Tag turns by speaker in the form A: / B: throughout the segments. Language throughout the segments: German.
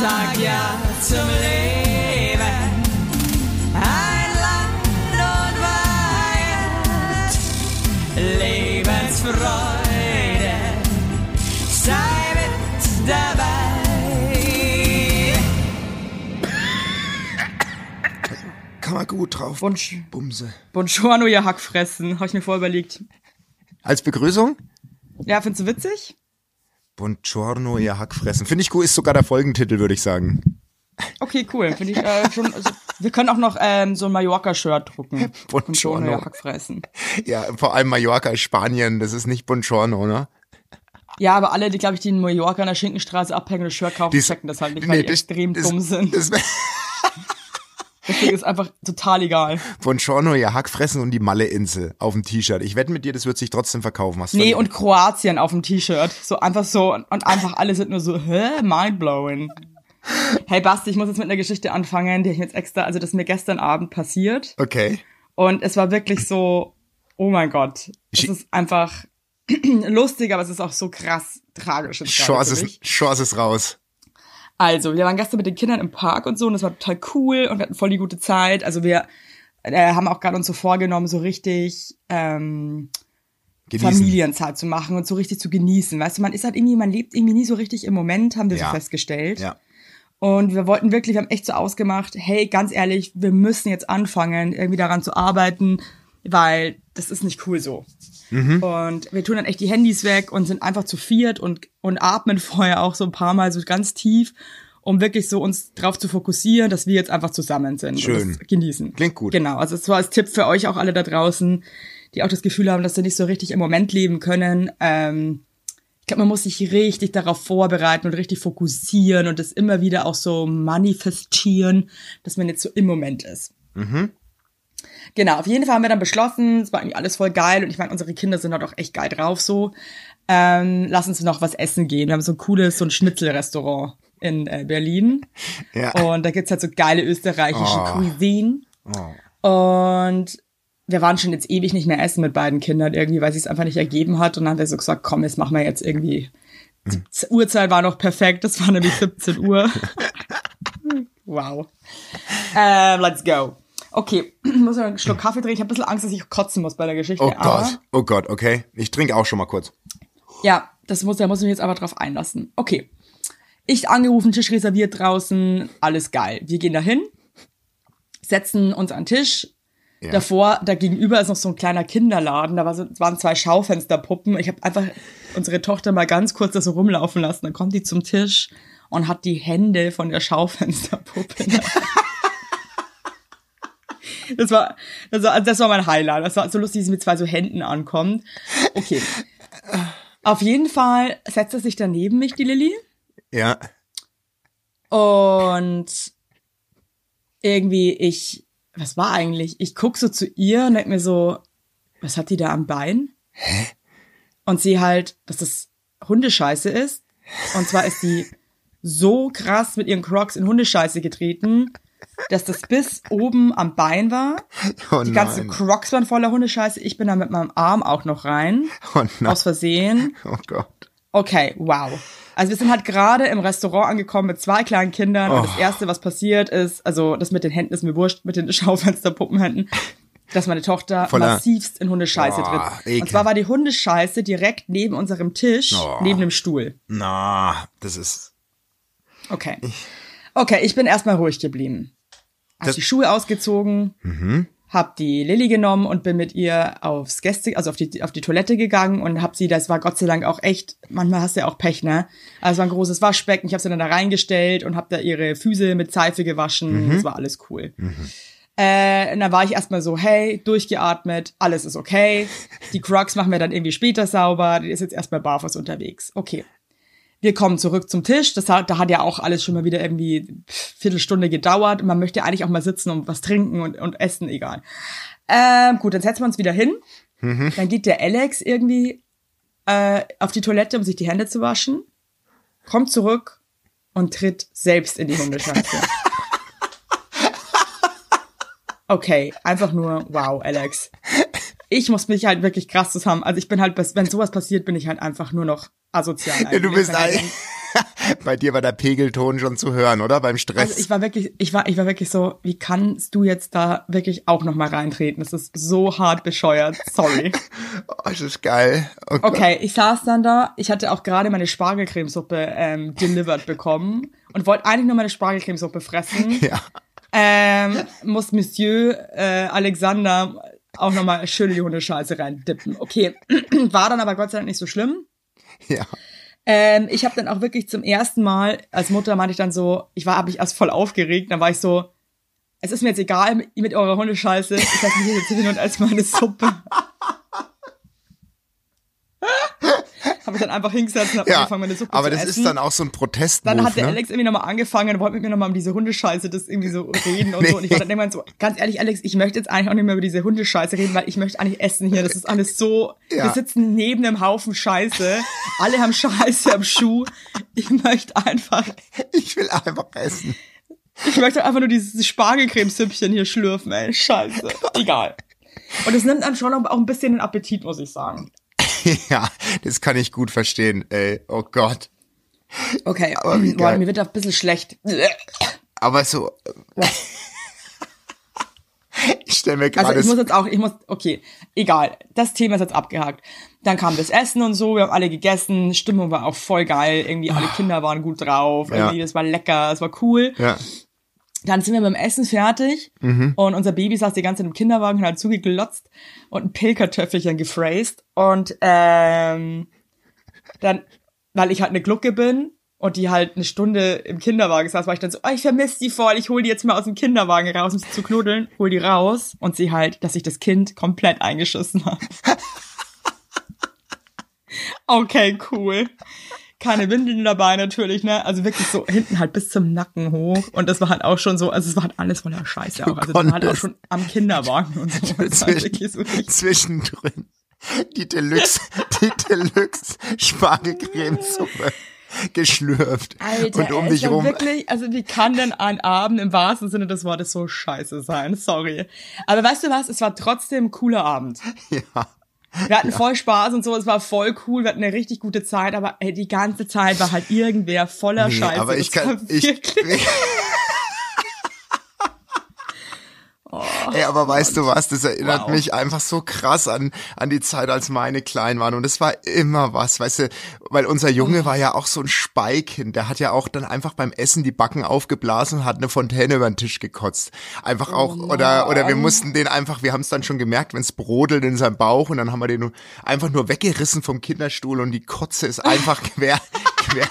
A: sag ja zum Leben. Ein Land und Weihend, Lebensfreude, sei mit dabei.
B: Kann man gut drauf.
C: Wunsch.
B: Bumse.
C: Buongiorno, ihr Hackfressen. Habe ich mir vorher überlegt.
B: Als Begrüßung?
C: Ja, findest du witzig?
B: Buongiorno, ihr Hackfressen. Finde ich gut, ist sogar der Folgentitel, würde ich sagen.
C: Okay, cool. Finde ich äh, schon. Also, wir können auch noch ähm, so ein Mallorca-Shirt drucken.
B: Buongiorno.
C: ihr Hackfressen.
B: Ja, vor allem Mallorca, Spanien, das ist nicht Buongiorno, ne?
C: Ja, aber alle, die, glaube ich, die in Mallorca an der Schinkenstraße abhängen und das Shirt kaufen,
B: Dies-
C: checken das halt nicht, weil die
B: das-
C: extrem
B: das-
C: dumm sind.
B: Das,
C: Deswegen ist einfach total egal.
B: Buongiorno, ihr Hackfressen und die Malle-Insel auf dem T-Shirt. Ich wette mit dir, das wird sich trotzdem verkaufen. Hast
C: Nee, und Kroatien auf dem T-Shirt. So einfach so und einfach alle sind nur so, hä, mindblowing. Hey Basti, ich muss jetzt mit einer Geschichte anfangen, die ich jetzt extra, also das ist mir gestern Abend passiert
B: Okay.
C: und es war wirklich so, oh mein Gott, es ist einfach lustig, aber es ist auch so krass tragisch.
B: Chance ist, Chance ist raus.
C: Also, wir waren gestern mit den Kindern im Park und so und das war total cool und wir hatten voll die gute Zeit. Also wir äh, haben auch gerade uns so vorgenommen, so richtig ähm,
B: Genießen.
C: Familienzeit zu machen und so richtig zu genießen. Weißt du, man ist halt irgendwie, man lebt irgendwie nie so richtig im Moment, haben wir
B: Ja.
C: so festgestellt.
B: Ja.
C: Und wir wollten wirklich, wir haben echt so ausgemacht, hey, ganz ehrlich, wir müssen jetzt anfangen, irgendwie daran zu arbeiten, weil das ist nicht cool so. Und wir tun dann echt die Handys weg und sind einfach zu viert und, und atmen vorher auch so ein paar Mal so ganz tief, um wirklich so uns drauf zu fokussieren, dass wir jetzt einfach zusammen sind
B: Schön.
C: und das genießen.
B: Klingt gut.
C: Genau, also es war als Tipp für euch auch alle da draußen, die auch das Gefühl haben, dass sie nicht so richtig im Moment leben können. Ähm, ich glaube, man muss sich richtig darauf vorbereiten und richtig fokussieren und das immer wieder auch so manifestieren, dass man jetzt so im Moment ist. Genau, auf jeden Fall haben wir dann beschlossen, es war irgendwie alles voll geil und ich meine, unsere Kinder sind halt auch echt geil drauf so. Ähm, lass uns noch was essen gehen. Wir haben so ein cooles, so ein Schnitzelrestaurant in äh, Berlin.
B: Ja.
C: Und da gibt's halt so geile österreichische
B: Oh.
C: Cuisine. Und wir waren schon jetzt ewig nicht mehr essen mit beiden Kindern irgendwie, weil es einfach nicht ergeben hat. Und dann haben wir so gesagt, komm, jetzt machen wir jetzt irgendwie. Die Uhrzeit war noch perfekt, das war nämlich 17 Uhr. wow. Ähm, let's go. Okay, ich muss noch einen Schluck Kaffee trinken. Ich habe ein bisschen Angst, dass ich kotzen muss bei der Geschichte.
B: Oh Gott, oh Gott, okay. Ich trinke auch schon mal kurz.
C: ja, das muss, da muss ich mich jetzt aber drauf einlassen. Okay. Ich angerufen, Tisch reserviert draußen, alles geil. Wir gehen dahin, setzen uns an den Tisch.
B: Ja.
C: Davor, da gegenüber ist noch so ein kleiner Kinderladen, da war so, waren zwei Schaufensterpuppen. Ich habe einfach unsere Tochter mal ganz kurz da so rumlaufen lassen. Dann kommt die zum Tisch und hat die Hände von der Schaufensterpuppe. Das war, das war, das war mein Highlight. Das war so lustig, wie sie mit zwei so Händen ankommt. Okay. Auf jeden Fall setzt er sich dann neben mich, die Lilly.
B: Ja.
C: Und irgendwie, ich, was war eigentlich? Ich guck so zu ihr und denk mir so, was hat die da am Bein? Hä? Und sie halt, dass das Hundescheiße ist. Und zwar ist die so krass mit ihren Crocs in Hundescheiße getreten, dass das bis oben am Bein war.
B: Oh
C: Die ganzen
B: nein.
C: Crocs waren voller Hundescheiße. Ich bin da mit meinem Arm auch noch rein.
B: Oh nein.
C: Aus Versehen.
B: Oh Gott.
C: Okay, wow. Also wir sind halt gerade im Restaurant angekommen mit zwei kleinen Kindern und
B: Oh.
C: das erste, was passiert ist, also das mit den Händen ist mir wurscht, mit den Schaufensterpuppenhänden, dass meine Tochter
B: Voller-
C: massivst in Hundescheiße
B: Oh,
C: tritt.
B: ekel.
C: Und zwar war die Hundescheiße direkt neben unserem Tisch,
B: Oh.
C: neben dem Stuhl.
B: Na, das ist.
C: Okay. Okay, ich bin erstmal ruhig geblieben. Hab
B: Das-
C: die Schuhe ausgezogen, hab die Lilly genommen und bin mit ihr aufs Gäste, also auf die, auf die Toilette gegangen und hab sie, das war Gott sei Dank auch echt, manchmal hast du ja auch Pech, ne? Also war ein großes Waschbecken, ich hab sie dann da reingestellt und hab da ihre Füße mit Seife gewaschen, das war alles cool. Äh, und dann war ich erstmal so, hey, durchgeatmet, alles ist okay. Die Crocs machen wir dann irgendwie später sauber, die ist jetzt erstmal barfuß unterwegs. Okay. Wir kommen zurück zum Tisch. Das hat, da hat ja auch alles schon mal wieder irgendwie Viertelstunde gedauert. Und man möchte eigentlich auch mal sitzen und was trinken und, und essen, egal. Ähm, gut, dann setzen wir uns wieder hin. Dann geht der Alex irgendwie äh, auf die Toilette, um sich die Hände zu waschen. Kommt zurück und tritt selbst in die Hundescheiße. Okay, einfach nur wow, Alex. Ich muss mich halt wirklich krass zusammen. Also ich bin halt, wenn sowas passiert, bin ich halt einfach nur noch asozial.
B: Ja, du
C: eigentlich.
B: bist
C: denk,
B: Bei dir war der Pegelton schon zu hören, oder? Beim Stress.
C: Also ich war wirklich, ich war, ich war wirklich so, wie kannst du jetzt da wirklich auch noch mal reintreten? Das ist so hart bescheuert. Sorry.
B: oh, das ist geil. Oh.
C: Okay, ich saß dann da. Ich hatte auch gerade meine Spargelcremesuppe ähm, delivered bekommen und wollte eigentlich nur meine Spargelcremesuppe fressen.
B: Ja.
C: Ähm, muss Monsieur äh, Alexander auch nochmal schön in die Hundescheiße reindippen. Okay, war dann aber Gott sei Dank nicht so schlimm.
B: Ja.
C: Ähm, ich habe dann auch wirklich zum ersten Mal als Mutter meinte ich dann so, ich war, habe ich erst voll aufgeregt, dann war ich so, es ist mir jetzt egal mit, mit eurer Hundescheiße, ich lasse mich jetzt hin und als meine Suppe. habe ich dann einfach hingesetzt und habe
B: Ja,
C: angefangen, meine Suppe
B: aber
C: zu
B: das
C: essen.
B: ist dann auch so ein Protest.
C: Dann hat der
B: ne?
C: Alex irgendwie nochmal angefangen und wollte mit mir nochmal um diese Hundescheiße das irgendwie so reden und
B: Nee.
C: so. Und ich war dann irgendwann so, ganz ehrlich, Alex, ich möchte jetzt eigentlich auch nicht mehr über diese Hundescheiße reden, weil ich möchte eigentlich essen hier. Das ist alles so,
B: Ja.
C: wir sitzen neben einem Haufen Scheiße. Alle haben Scheiße am Schuh. Ich möchte einfach,
B: Ich will einfach essen.
C: ich möchte einfach nur dieses Spargelcremesüppchen hier schlürfen, ey. Scheiße. Egal. Und es nimmt einem schon auch ein bisschen den Appetit, muss ich sagen.
B: ja, das kann ich gut verstehen, ey. Oh Gott.
C: Okay,
B: Aber
C: boah, mir wird auch ein bisschen schlecht.
B: Aber so. ich stelle mir
C: Also
B: gerade.
C: ich muss jetzt auch, ich muss, okay, egal, das Thema ist jetzt abgehakt. Dann kam das Essen und so, wir haben alle gegessen, Stimmung war auch voll geil, irgendwie alle Kinder waren gut drauf,
B: Ja.
C: irgendwie, das war lecker, es war cool.
B: ja.
C: Dann sind wir dem Essen fertig
B: Mhm.
C: und unser Baby saß die ganze Zeit im Kinderwagen und hat zugeglotzt und ein Pilkertöffelchen gefräst und ähm, dann, weil ich halt eine Glucke bin und die halt eine Stunde im Kinderwagen saß, war ich dann so, oh, ich vermisse die voll, ich hol die jetzt mal aus dem Kinderwagen raus, um sie zu knuddeln, hol die raus und sie halt, dass ich das Kind komplett eingeschissen habe. okay, cool. Keine Windeln dabei natürlich, ne? Also wirklich so hinten halt bis zum Nacken hoch. Und das war halt auch schon so, also es war halt alles voller Scheiße auch. Also das war halt auch schon am Kinderwagen und so.
B: Zwischen-
C: so
B: Zwischendrin. Die Deluxe, die Deluxe Spargelcremesuppe geschlürft.
C: Alter,
B: und um
C: es
B: dich
C: war
B: rum.
C: wirklich, also wie kann denn ein Abend im wahrsten Sinne des Wortes so scheiße sein? Sorry. Aber weißt du was? Es war trotzdem ein cooler Abend.
B: Ja.
C: Wir hatten voll Spaß und so, es war voll cool, wir hatten eine richtig gute Zeit, aber ey, die ganze Zeit war halt irgendwer voller
B: Nee,
C: Scheiße.
B: aber ich kann, ich,
C: wirklich-
B: Ey, aber weißt du was, das erinnert
C: Wow.
B: mich einfach so krass an, an die Zeit, als meine klein waren. Und es war immer was, weißt du, weil unser Junge war ja auch so ein Speikind. Der hat ja auch dann einfach beim Essen die Backen aufgeblasen und hat eine Fontäne über den Tisch gekotzt. Einfach auch, oder, oder wir mussten den einfach, wir haben es dann schon gemerkt, wenn es brodelt in seinem Bauch und dann haben wir den einfach nur weggerissen vom Kinderstuhl und die Kotze ist einfach quer, quer,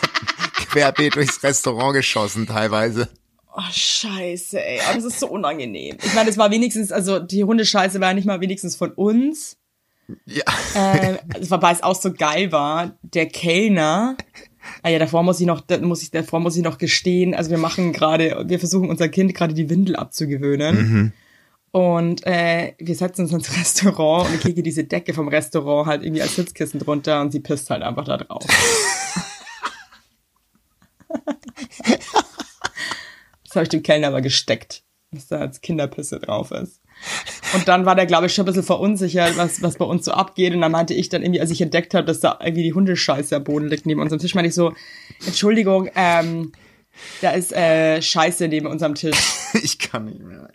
B: querbeet durchs Restaurant geschossen teilweise.
C: Oh, scheiße, ey. Oh, das ist so unangenehm. Ich meine, es war wenigstens, also die Hundescheiße war ja nicht mal wenigstens von uns.
B: Ja.
C: Äh, es war, weil es auch so geil war, der Kellner, ah ja, davor muss ich noch, muss ich, davor muss ich noch gestehen, also wir machen gerade, wir versuchen unser Kind gerade die Windel abzugewöhnen. Und äh, wir setzen uns ins Restaurant und ich kriege diese Decke vom Restaurant halt irgendwie als Sitzkissen drunter und sie pisst halt einfach da drauf. das habe ich dem Kellner aber gesteckt, dass da als Kinderpisse drauf ist. Und dann war der, glaube ich, schon ein bisschen verunsichert, was, was bei uns so abgeht. Und dann meinte ich dann irgendwie, als ich entdeckt habe, dass da irgendwie die Hundescheiße am Boden liegt neben unserem Tisch, meinte ich so, Entschuldigung, ähm, da ist äh, Scheiße neben unserem Tisch.
B: Ich kann nicht mehr.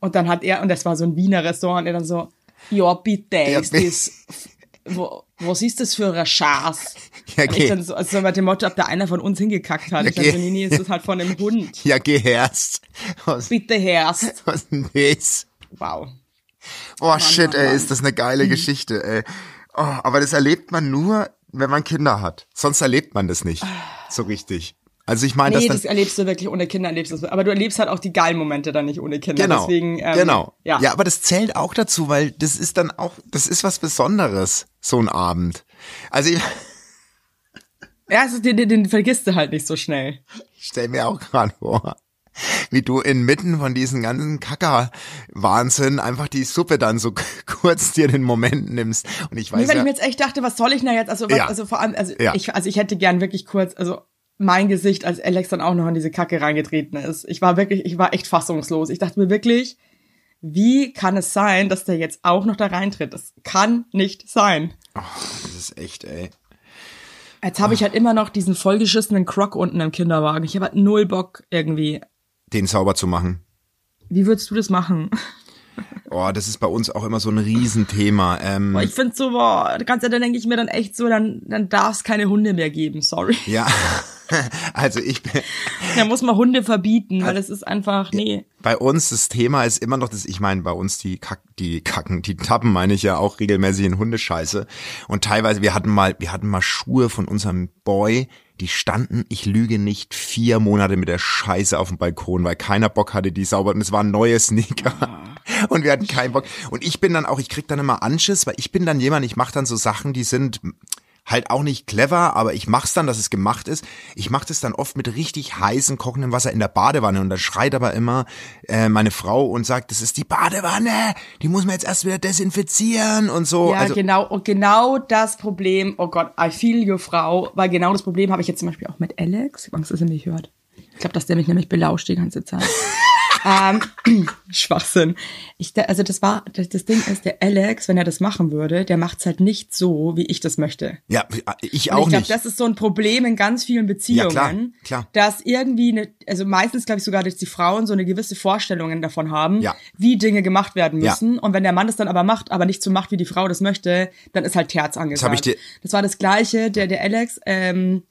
C: Und dann hat er, und das war so ein Wiener Restaurant, und er dann so, ja, bitte, ist das, wo, was ist das für ein Schaß?
B: Ja, geh,
C: dann so, also mit dem Motto, ob da einer von uns hingekackt hat.
B: Ja,
C: ich nee, nee, ist das halt von dem Hund.
B: ja, geh herst. Was,
C: Bitte herst.
B: was ist denn das?
C: Wow.
B: Oh shit,
C: Mann,
B: ey,
C: Mann.
B: ist das eine geile Geschichte, ey. Oh, aber das erlebt man nur, wenn man Kinder hat. Sonst erlebt man das nicht. So richtig. Also ich meine,
C: Nee, das erlebst du wirklich ohne Kinder, erlebst du das. Aber du erlebst halt auch die geilen Momente dann nicht ohne Kinder.
B: genau,
C: Deswegen, ähm,
B: genau.
C: Ja.
B: ja, aber das zählt auch dazu, weil das ist dann auch, das ist was Besonderes, so ein Abend. Also ich,
C: ja also den, den, den vergisst du halt nicht so schnell.
B: ich stell mir auch gerade vor, wie du inmitten von diesen ganzen Kacker-Wahnsinn einfach die Suppe dann so kurz dir den Moment nimmst. Und ich
C: Nee,
B: weiß
C: weil
B: ja,
C: ich mir jetzt echt dachte, was soll ich denn da jetzt? Also, was,
B: Ja.
C: also vor allem, also
B: Ja.
C: ich, also ich hätte gern wirklich kurz, also mein Gesicht, als Alex dann auch noch in diese Kacke reingetreten ist. Ich war wirklich, ich war echt fassungslos. Ich dachte mir wirklich, wie kann es sein, dass der jetzt auch noch da reintritt? Das kann nicht sein.
B: das ist echt, ey.
C: Jetzt habe ich halt immer noch diesen vollgeschissenen Croc unten im Kinderwagen. Ich habe halt null Bock irgendwie.
B: Den sauber zu machen.
C: Wie würdest du das machen?
B: Oh, das ist bei uns auch immer so ein Riesenthema. Ähm,
C: Boah, ich finde so, boah, ganz ehrlich, dann denke ich mir dann echt so, dann, dann darf es keine Hunde mehr geben, sorry.
B: ja, also ich bin,
C: Da muss man Hunde verbieten, weil das ist einfach, nee.
B: bei uns das Thema ist immer noch das, ich meine, bei uns die Kack, die Kacken, die Tappen meine ich ja auch regelmäßig in Hundescheiße. Und teilweise, wir hatten mal, wir hatten mal Schuhe von unserem Boy, die standen, ich lüge nicht, vier Monate mit der Scheiße auf dem Balkon, weil keiner Bock hatte, die sauber, und es waren neue Sneaker. Und wir hatten keinen Bock. Und ich bin dann auch, ich krieg dann immer Anschiss, weil ich bin dann jemand, ich mache dann so Sachen, die sind halt auch nicht clever, aber ich mach's dann, dass es gemacht ist. Ich mache das dann oft mit richtig heißem, kochendem Wasser in der Badewanne und da schreit aber immer äh, meine Frau und sagt, das ist die Badewanne, die muss man jetzt erst wieder desinfizieren und so.
C: Ja,
B: also,
C: genau, und genau das Problem, oh Gott, I feel you, Frau, weil genau das Problem habe ich jetzt zum Beispiel auch mit Alex. Ich hab Angst, dass er mich hört. Ich glaube, dass der mich nämlich belauscht die ganze Zeit. ähm, Schwachsinn. Ich, also das war, das, das Ding ist, der Alex, wenn er das machen würde, der macht's halt nicht so, wie ich das möchte.
B: ja, ich
C: Und
B: auch
C: ich glaube,
B: nicht.
C: das ist so ein Problem in ganz vielen Beziehungen,
B: klar, klar.
C: dass irgendwie eine, also meistens glaube ich sogar, dass die Frauen so eine gewisse Vorstellungen davon haben,
B: Ja.
C: wie Dinge gemacht werden
B: Ja.
C: müssen. Und wenn der Mann das dann aber macht, aber nicht so macht, wie die Frau das möchte, dann ist halt Terz angesagt.
B: hab ich dir-
C: das war das Gleiche. Der, der Alex ähm,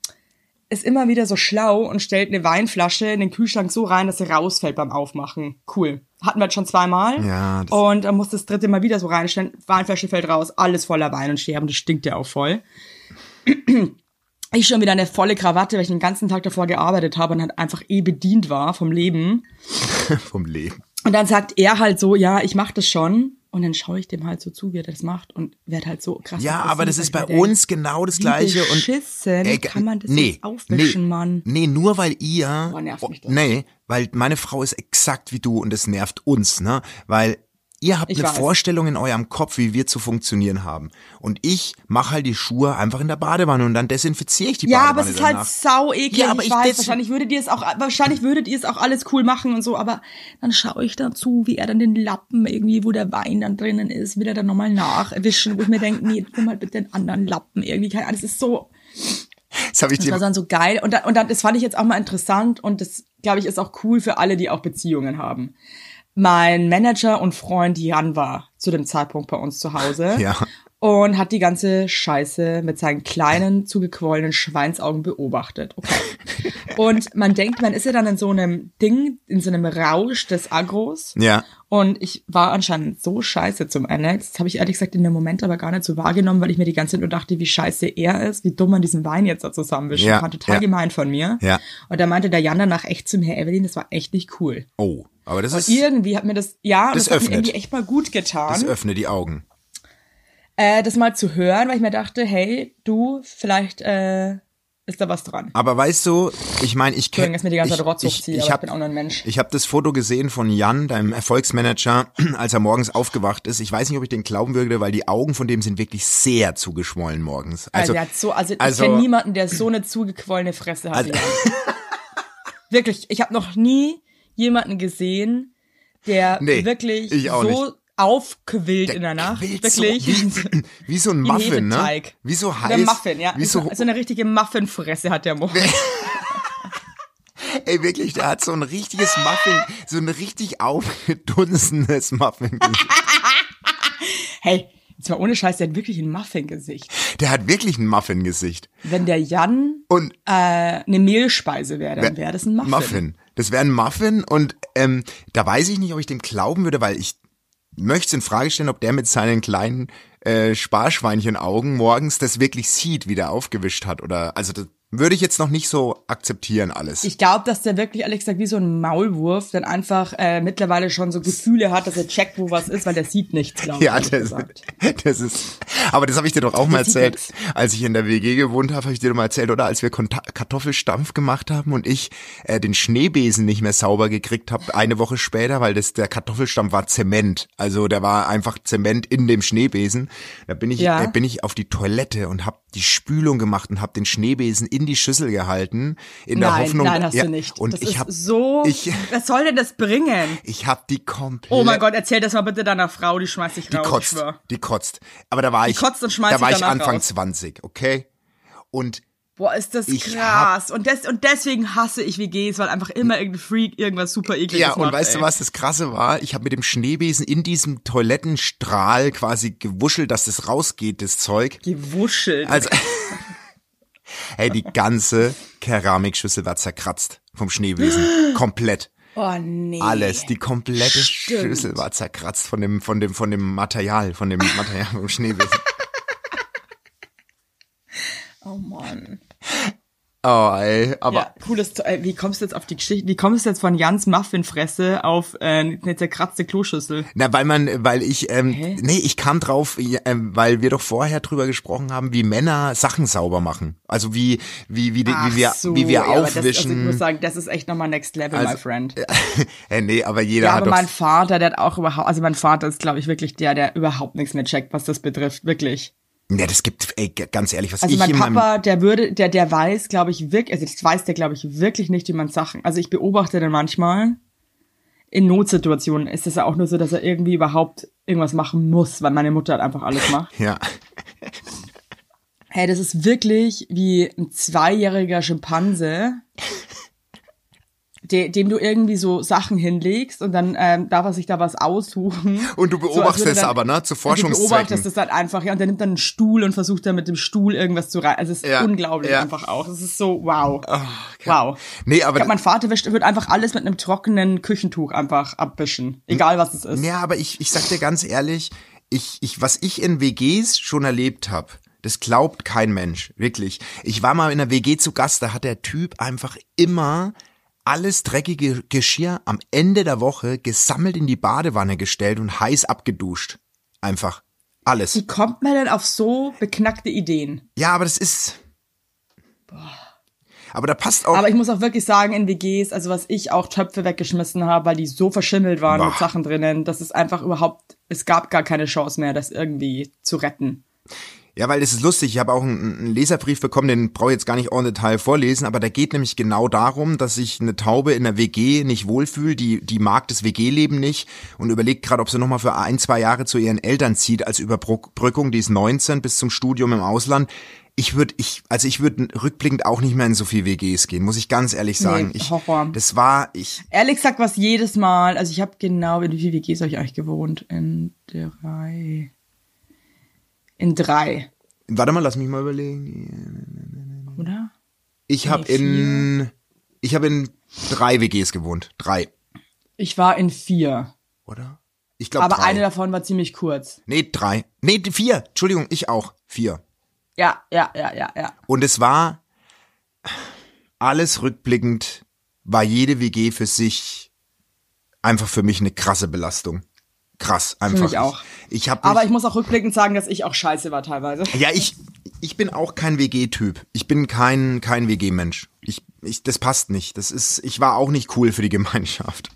C: ist immer wieder so schlau und stellt eine Weinflasche in den Kühlschrank so rein, dass sie rausfällt beim Aufmachen. Cool. Hatten wir jetzt schon zweimal.
B: Ja,
C: und dann muss das dritte Mal wieder so reinstellen. Weinflasche fällt raus, alles voller Wein und Sterben. Das stinkt ja auch voll. Ich schon wieder eine volle Krawatte, weil ich den ganzen Tag davor gearbeitet habe und halt einfach eh bedient war vom Leben.
B: vom Leben.
C: Und dann sagt er halt so, ja, ich mach das schon. Und dann schaue ich dem halt so zu, wie er das macht und werd halt so krass.
B: Ja, aber das ist bei uns genau das Gleiche. und
C: beschissen
B: Ey,
C: kann man das
B: nee,
C: jetzt aufwischen,
B: nee,
C: Mann.
B: Nee, nur weil ihr.
C: Boah, nervt mich das.
B: Nee, weil meine Frau ist exakt wie du und es nervt uns, ne? Weil ihr habt
C: Ich
B: eine
C: weiß.
B: Vorstellung in eurem Kopf, wie wir zu funktionieren haben. Und ich mache halt die Schuhe einfach in der Badewanne und dann desinfiziere ich die
C: Ja,
B: Badewanne
C: aber es ist halt
B: danach.
C: sau eklig.
B: Ja, aber
C: ich
B: ich
C: weiß, wahrscheinlich würdet ihr es auch, wahrscheinlich würdet ihr es auch alles cool machen und so, aber dann schaue ich dazu, wie er dann den Lappen irgendwie, wo der Wein dann drinnen ist, will er dann nochmal nachwischen, wo ich mir denke, nee, nimm mal bitte den anderen Lappen irgendwie. Keine Ahnung, Das ist so,
B: Das habe ich
C: das
B: dir
C: war dann so geil. Und dann, und dann, das fand ich jetzt auch mal interessant und das, glaube ich, ist auch cool für alle, die auch Beziehungen haben. Mein Manager und Freund Jan war zu dem Zeitpunkt bei uns zu Hause.
B: Ja.
C: Und hat die ganze Scheiße mit seinen kleinen, zugequollenen Schweinsaugen beobachtet. Okay. Und man denkt, man ist ja dann in so einem Ding, in so einem Rausch des Agros.
B: Ja.
C: Und ich war anscheinend so scheiße zum Alex. Das habe ich ehrlich gesagt in dem Moment aber gar nicht so wahrgenommen, weil ich mir die ganze Zeit nur dachte, wie scheiße er ist, wie dumm man diesen Wein jetzt da zusammenwischen
B: Ja,
C: kann. Total
B: ja.
C: gemein von mir.
B: Ja.
C: Und da meinte der Jan danach echt zum Herr Evelyn, das war echt nicht cool.
B: Oh, aber das ist
C: Und irgendwie hat mir das, ja,
B: Das
C: das, hat mir irgendwie echt mal gut getan
B: das öffne die Augen.
C: äh, das mal zu hören, weil ich mir dachte, hey, du, vielleicht äh, ist da was dran.
B: Aber weißt du, ich meine, ich kenne
C: dass mir die ganze
B: ich, ich, ich,
C: aber ich
B: hab,
C: bin auch nur ein Mensch.
B: Ich habe das Foto gesehen von Jan, deinem Erfolgsmanager, als er morgens aufgewacht ist. Ich weiß nicht, ob ich den glauben würde, weil die Augen von dem sind wirklich sehr zugeschwollen morgens.
C: Also,
B: Also,
C: der hat so, also,
B: also-
C: ich kenne niemanden, der so eine zugequollene Fresse hat.
B: Also-
C: wirklich, ich habe noch nie jemanden gesehen, der
B: Nee,
C: wirklich so aufquillt in der Nacht. Wirklich.
B: So, wie, wie so ein Muffin, ne? Wie so heiß.
C: Der Muffin, ja.
B: Wie so,
C: so eine richtige Muffinfresse hat der Morgen.
B: ey, wirklich, der hat so ein richtiges Muffin, so ein richtig aufgedunsenes Muffin.
C: Hey, jetzt mal ohne Scheiß, der hat wirklich ein Muffin-Gesicht.
B: Der hat wirklich ein Muffin-Gesicht.
C: Wenn der Jan
B: Und
C: äh, eine Mehlspeise wäre, dann wäre das ein Muffin.
B: Muffin. Das wäre ein Muffin und ähm, da weiß ich nicht, ob ich dem glauben würde, weil ich möchte es in Frage stellen, ob der mit seinen kleinen äh, Sparschweinchenaugen morgens das wirklich sieht, wie der aufgewischt hat oder also das würde ich jetzt noch nicht so akzeptieren alles.
C: Ich glaube, dass der wirklich, ehrlich gesagt, wie so ein Maulwurf dann einfach äh, mittlerweile schon so Gefühle hat, dass er checkt, wo was ist, weil der sieht nichts, glaube ich.
B: ja, das, das ist. Aber das habe ich dir doch auch mal
C: Der
B: erzählt,
C: nix.
B: als ich in der WG gewohnt habe, habe ich dir doch mal erzählt, oder als wir Kartoffelstampf gemacht haben und ich äh, den Schneebesen nicht mehr sauber gekriegt habe, eine Woche später, weil das der Kartoffelstampf war Zement, also der war einfach Zement in dem Schneebesen. Da bin ich
C: Ja.
B: äh, bin ich auf die Toilette und habe die Spülung gemacht und habe den Schneebesen in die Schüssel gehalten in der
C: nein,
B: Hoffnung.
C: nein, hast
B: ja,
C: du nicht.
B: Und
C: das
B: ich habe
C: so.
B: ich-
C: was soll denn das bringen?
B: ich habe die komplett
C: Oh mein Gott, erzähl das mal bitte deiner Frau, die schmeißt dich
B: Die
C: raus. ich
B: kotzt, die kotzt. Aber da war ich,
C: kotzt und schmeißt
B: da war ich Anfang
C: raus.
B: 20, okay? Und
C: Boah, ist das
B: Ich
C: krass. Und, des, und deswegen hasse ich WGs, weil einfach immer irgendein Freak irgendwas super ekliges
B: Ja,
C: macht.
B: und weißt
C: ey.
B: du, was das Krasse war? Ich habe mit dem Schneebesen in diesem Toilettenstrahl quasi gewuschelt, dass das rausgeht, das Zeug.
C: Gewuschelt.
B: Also, hey, die ganze Keramikschüssel war zerkratzt vom Schneebesen. Komplett.
C: oh nee.
B: Alles, die komplette
C: Stimmt.
B: Schüssel war zerkratzt von dem, von dem, von dem Material, von dem Material vom Schneebesen.
C: Oh Mann.
B: Oh, ey, aber
C: ja, cooles, äh, wie kommst du jetzt auf die Geschichte, wie kommst du jetzt von Jans Muffinfresse auf äh, eine zerkratzte Kloschüssel?
B: Na, weil man, weil ich, ähm,
C: Hä?
B: nee, ich kam drauf, ähm, weil wir doch vorher drüber gesprochen haben, wie Männer Sachen sauber machen. Also wie, wie, wie, die, wie wir,
C: so,
B: wie wir
C: aber Das, also ich
B: aufwischen.
C: muss sagen, das ist echt nochmal next level, my
B: Also,
C: friend.
B: hey, nee, aber jeder
C: Ja,
B: hat
C: aber mein Vater, der hat auch überhaupt, also mein Vater ist, glaube ich, wirklich der, der überhaupt nichts mehr checkt, was das betrifft, wirklich.
B: Ja, das gibt, ey, ganz ehrlich, was
C: Also
B: ich
C: mein Papa, der würde, der, der weiß, glaube ich, wirklich, also das weiß der, glaube ich, wirklich nicht, wie man Sachen, also ich beobachte den manchmal, in Notsituationen ist es ja auch nur so, dass er irgendwie überhaupt irgendwas machen muss, weil meine Mutter halt einfach alles macht.
B: ja,
C: Hey, das ist wirklich wie ein zweijähriger Schimpanse, de, dem du irgendwie so Sachen hinlegst und dann ähm, darf er sich da was aussuchen.
B: Und du
C: So,
B: beobachtest
C: würde dann-
B: aber, ne, zu
C: Und Du
B: Forschungszwecken.
C: beobachtest das halt einfach, ja, und der nimmt dann einen Stuhl und versucht dann mit dem Stuhl irgendwas zu reißen. Also es ist
B: Ja,
C: unglaublich
B: ja.
C: einfach auch. Es ist so, wow.
B: okay.
C: Wow.
B: Nee, aber
C: Ich glaub, mein Vater wischt, wird einfach alles mit einem trockenen Küchentuch einfach abwischen. Egal was es ist.
B: Ja, aber ich, ich sag dir ganz ehrlich, ich, ich, was ich in WGs schon erlebt habe, das glaubt kein Mensch, wirklich. Ich war mal in einer WG zu Gast, da hat der Typ einfach immer alles dreckige Geschirr am Ende der Woche gesammelt in die Badewanne gestellt und heiß abgeduscht. Einfach. Alles.
C: Wie kommt man denn auf so beknackte Ideen?
B: Ja, aber das ist. Aber da passt auch.
C: Aber ich muss auch wirklich sagen, in WGs, also was ich auch Töpfe weggeschmissen habe, weil die so verschimmelt waren
B: Boah.
C: mit Sachen drinnen, das ist einfach überhaupt, es gab gar keine Chance mehr, das irgendwie zu retten.
B: Ja, weil das ist lustig. Ich habe auch einen, einen Leserbrief bekommen, den brauche ich jetzt gar nicht en Detail vorlesen, aber da geht nämlich genau darum, dass sich eine Taube in der WG nicht wohlfühlt, die, die mag das WG-Leben nicht und überlegt gerade, ob sie nochmal für ein, zwei Jahre zu ihren Eltern zieht als Überbrückung. Die ist 19 bis zum Studium im Ausland. Ich würde, ich, also ich würde rückblickend auch nicht mehr in so viel WGs gehen, muss ich ganz ehrlich sagen.
C: Nee,
B: ich,
C: Horror.
B: Das war, ich,
C: Ehrlich gesagt, was jedes Mal, also ich habe genau, in wie viele WGs habe ich eigentlich gewohnt? In drei. In drei,
B: warte mal, lass mich mal überlegen.
C: oder?
B: Ich habe
C: Nee,
B: in, ich habe in drei WGs gewohnt. Drei.
C: Ich war in vier.
B: oder? Ich glaube
C: Aber
B: drei.
C: eine davon war ziemlich kurz.
B: nee, drei. Nee, vier. Entschuldigung, ich auch. Vier.
C: Ja, ja, ja, ja, ja.
B: Und es war alles rückblickend, war jede WG für sich einfach für mich eine krasse Belastung. Krass, einfach.
C: mich auch.
B: Ich, ich habe
C: Aber ich muss auch rückblickend sagen, dass ich auch scheiße war teilweise.
B: ja, ich ich bin auch kein WG-Typ. Ich bin kein kein WG-Mensch. Ich, ich das passt nicht. Das ist ich war auch nicht cool für die Gemeinschaft.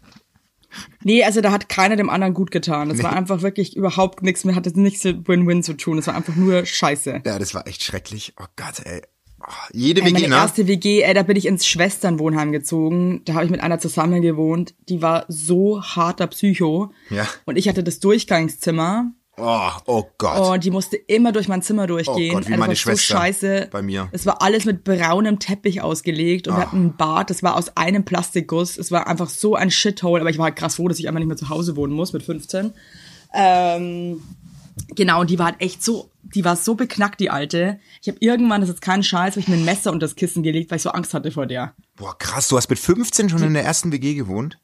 C: Nee, also da hat keiner dem anderen gut getan. Das war einfach wirklich überhaupt nichts mehr, hatte nichts mit Win-Win zu tun. Das war einfach nur Scheiße.
B: Ja, das war echt schrecklich. Oh Gott, ey. Oh, jede
C: Ey,
B: WG,
C: meine
B: ne?
C: erste WG, ey, da bin ich ins Schwesternwohnheim gezogen. Da habe ich mit einer zusammen gewohnt. Die war so harter Psycho.
B: Ja.
C: Und ich hatte das Durchgangszimmer.
B: Oh, oh Gott.
C: Und die musste immer durch mein Zimmer durchgehen.
B: Oh Gott, wie
C: Ey, das
B: meine
C: war
B: Schwester
C: so scheiße.
B: bei mir.
C: Es war alles mit braunem Teppich ausgelegt und wir
B: Ah.
C: hatten ein Bad, das war aus einem Plastikguss. Es war einfach so ein Shithole, aber ich war halt krass froh, dass ich einfach nicht mehr zu Hause wohnen muss mit 15. Ähm, genau, und die war halt echt so, die war so beknackt, die alte. Ich habe irgendwann, das ist kein Scheiß, hab ich mir ein Messer unter das Kissen gelegt, weil ich so Angst hatte vor der.
B: Boah, krass, du hast mit 15 schon in der ersten WG gewohnt?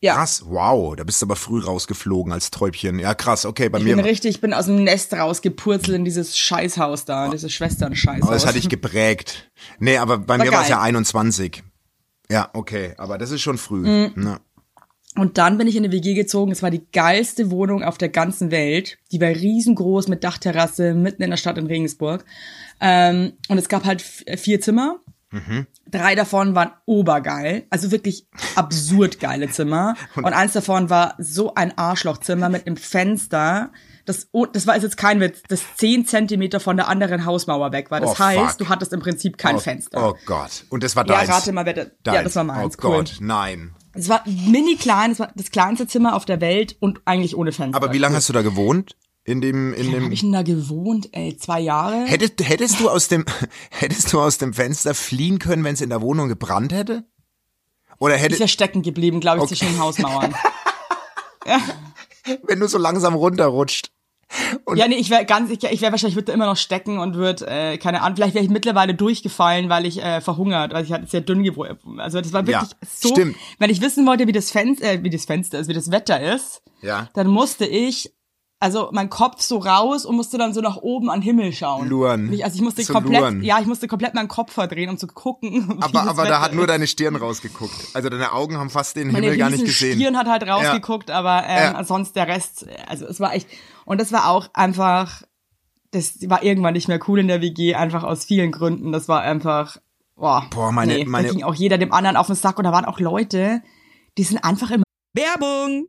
C: Ja.
B: Krass, wow, da bist du aber früh rausgeflogen als Täubchen. Ja, krass, okay, bei
C: Ich
B: mir.
C: bin richtig, ich bin aus dem Nest rausgepurzelt in dieses Scheißhaus da, dieses Schwestern-Scheißhaus.
B: aber das hatte ich geprägt. Nee, aber bei
C: War
B: mir war es ja 21. Ja, okay, aber das ist schon früh.
C: Mhm.
B: Ne?
C: Und dann bin ich in eine WG gezogen. Es war die geilste Wohnung auf der ganzen Welt. Die war riesengroß mit Dachterrasse mitten in der Stadt in Regensburg. Ähm, und es gab halt f- vier Zimmer. Drei davon waren obergeil, also wirklich absurd geile Zimmer. Und eins davon war so ein Arschlochzimmer mit einem Fenster. Das, oh, das war jetzt kein Witz, das zehn Zentimeter von der anderen Hausmauer weg war. Das
B: Oh,
C: heißt,
B: fuck.
C: du hattest im Prinzip kein
B: oh,
C: Fenster.
B: Oh Gott. Und das war
C: Ja,
B: deins.
C: rate mal, wer da- ja,
B: Deins.
C: das war meins,
B: Oh
C: cool.
B: Gott, nein.
C: Es war, mini klein, es war das kleinste Zimmer auf der Welt und eigentlich ohne Fenster.
B: Aber wie lange hast du da gewohnt? In dem, in
C: Wie
B: dem.
C: habe ich denn da gewohnt, ey? Zwei Jahre?
B: Hättest, hättest du aus dem, hättest du aus dem Fenster fliehen können, wenn es in der Wohnung gebrannt hätte? Oder
C: Ich
B: hätte,
C: wäre stecken geblieben, glaube ich,
B: Okay.
C: zwischen den Hausmauern.
B: wenn du so langsam runterrutscht? Und
C: ja, nee, ich wäre ganz, ich, ich wäre wahrscheinlich, würde immer noch stecken und würde, äh, keine Ahnung, vielleicht wäre ich mittlerweile durchgefallen, weil ich äh, verhungert, weil ich halt sehr dünn geworden. Also das war wirklich
B: Ja,
C: so.
B: stimmt.
C: Wenn ich wissen wollte, wie das Fenster, äh, wie das Fenster ist, wie das Wetter ist,
B: Ja.
C: dann musste ich also mein Kopf so raus und musste dann so nach oben an den Himmel schauen.
B: Luren.
C: Mich- Also ich musste
B: Zum
C: komplett,
B: Luren.
C: ja, ich musste komplett meinen Kopf verdrehen, um zu gucken.
B: aber, aber da hat nur deine Stirn rausgeguckt. Also deine Augen haben fast den
C: Meine
B: Himmel gar nicht gesehen.
C: Stirn hat halt rausgeguckt, aber ähm,
B: Ja.
C: sonst der Rest, also es war echt, und das war auch einfach, das war irgendwann nicht mehr cool in der WG, einfach aus vielen Gründen. Das war einfach, boah,
B: Boah, meine-
C: nee,
B: meine-
C: da ging auch jeder dem anderen auf den Sack und da waren auch Leute, die sind einfach immer Werbung!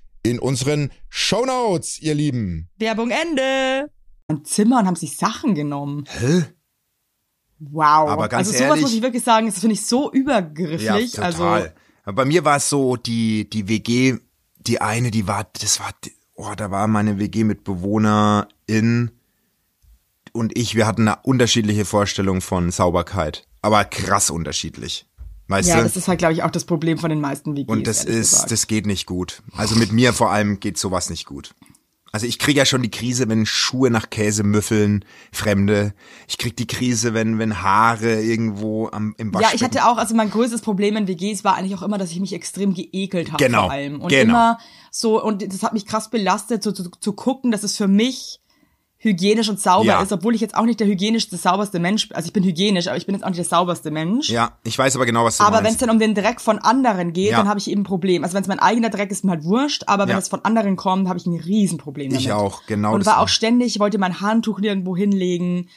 D: in unseren Shownotes, ihr Lieben.
C: Werbung Ende. Im Zimmer und haben sich Sachen genommen.
B: Hä?
C: Wow.
B: Aber ganz
C: also sowas
B: ehrlich-
C: muss ich wirklich sagen, das finde ich so übergriffig.
B: Ja, total.
C: Also
B: Aber bei mir war es so, die, die WG, die eine, die war, das war, oh, da war meine WG mit BewohnerIn und ich, wir hatten eine unterschiedliche Vorstellung von Sauberkeit. Aber krass unterschiedlich. Weißt
C: ja,
B: du?
C: das ist halt, glaube ich, auch das Problem von den meisten WGs.
B: und das ist,
C: gesagt.
B: das geht nicht gut. Also mit mir vor allem geht sowas nicht gut. Also ich kriege ja schon die Krise, wenn Schuhe nach Käse müffeln, Fremde. Ich krieg die Krise, wenn, wenn Haare irgendwo am, im
C: Ja,
B: Waschbecken.
C: ich hatte auch, also mein größtes Problem in WGs war eigentlich auch immer, dass ich mich extrem geekelt habe
B: Genau,
C: vor allem. Und
B: genau.
C: immer so, und das hat mich krass belastet, so zu, zu gucken, dass es für mich hygienisch und sauber
B: Ja.
C: ist, obwohl ich jetzt auch nicht der hygienischste, sauberste Mensch bin. Also ich bin hygienisch, aber ich bin jetzt auch nicht der sauberste Mensch.
B: Ja, ich weiß aber genau, was du
C: Aber wenn es
B: meinst.
C: dann um den Dreck von anderen geht,
B: Ja.
C: dann habe ich eben ein Problem. Also wenn es mein eigener Dreck ist, ist mir halt wurscht, aber wenn
B: Ja.
C: es von anderen kommt, habe ich ein Riesenproblem damit.
B: Ich auch, genau
C: Und war
B: auch.
C: auch ständig, wollte mein Handtuch nirgendwo hinlegen,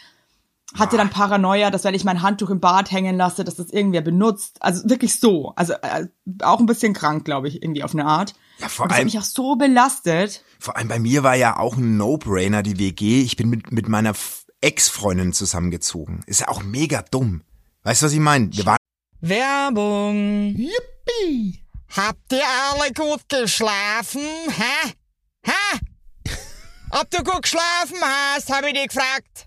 C: hatte dann Paranoia, dass wenn ich mein Handtuch im Bad hängen lasse, dass das irgendwer benutzt. Also wirklich so. Also äh, auch ein bisschen krank, glaube ich, irgendwie auf eine Art.
B: Ja, vor
C: Und das hat
B: allem-
C: mich auch so belastet.
B: Vor allem bei mir war ja auch ein No-Brainer die WG. Ich bin mit, mit meiner Ex-Freundin zusammengezogen. Ist ja auch mega dumm. Weißt du, was ich meine? Wir waren
C: Werbung.
D: Yippie!
E: Habt ihr alle gut geschlafen? Hä? Hä? Ob du gut geschlafen hast, habe ich dich gefragt.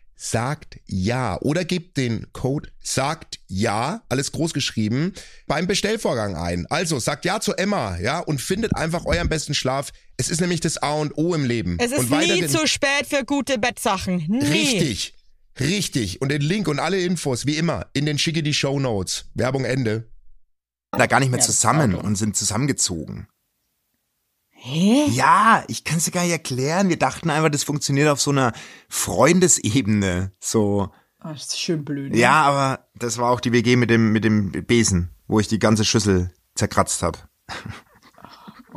D: sagt ja oder gebt den Code sagt ja, alles groß geschrieben, beim Bestellvorgang ein. Also sagt ja zu Emma, ja, und findet einfach euren besten Schlaf. Es ist nämlich das A und O im Leben.
C: Es ist
D: und
C: nie zu spät für gute Bettsachen. Nie.
D: Richtig. Richtig. Und den Link und alle Infos, wie immer, in den schicke die Show Notes. Werbung Ende.
B: Da gar nicht mehr zusammen und sind zusammengezogen.
C: Hä?
B: Ja, ich kann es dir gar nicht erklären. Wir dachten einfach, das funktioniert auf so einer Freundesebene. So.
C: Das ist schön blöd. ne?
B: Ja, aber das war auch die WG mit dem, mit dem Besen, wo ich die ganze Schüssel zerkratzt habe.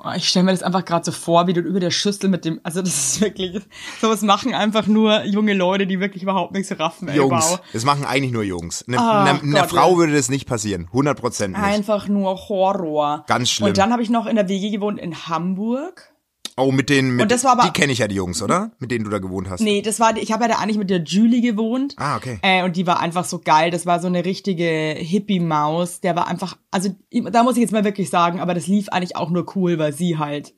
C: Boah, Ich stelle mir das einfach gerade so vor, wie du über der Schüssel mit dem, also das ist wirklich, sowas machen einfach nur junge Leute, die wirklich überhaupt nichts raffen. Ey,
B: Jungs.
C: wow.
B: Das machen eigentlich nur Jungs. Ne,
C: Ach
B: ne, einer Frau
C: ja.
B: würde das nicht passieren. 100 Prozent nicht.
C: Einfach nur Horror.
B: Ganz schlimm.
C: Und dann habe ich noch in der WG gewohnt in Hamburg.
B: Oh, mit denen, mit,
C: Und das war aber-
B: die kenne ich ja, die Jungs, oder? Mit denen du da gewohnt hast.
C: Nee, das war, ich habe ja da eigentlich mit der Julie gewohnt.
B: Ah, okay.
C: Äh, und die war einfach so geil. Das war so eine richtige Hippie-Maus. Der war einfach, also da muss ich jetzt mal wirklich sagen, aber das lief eigentlich auch nur cool, weil sie halt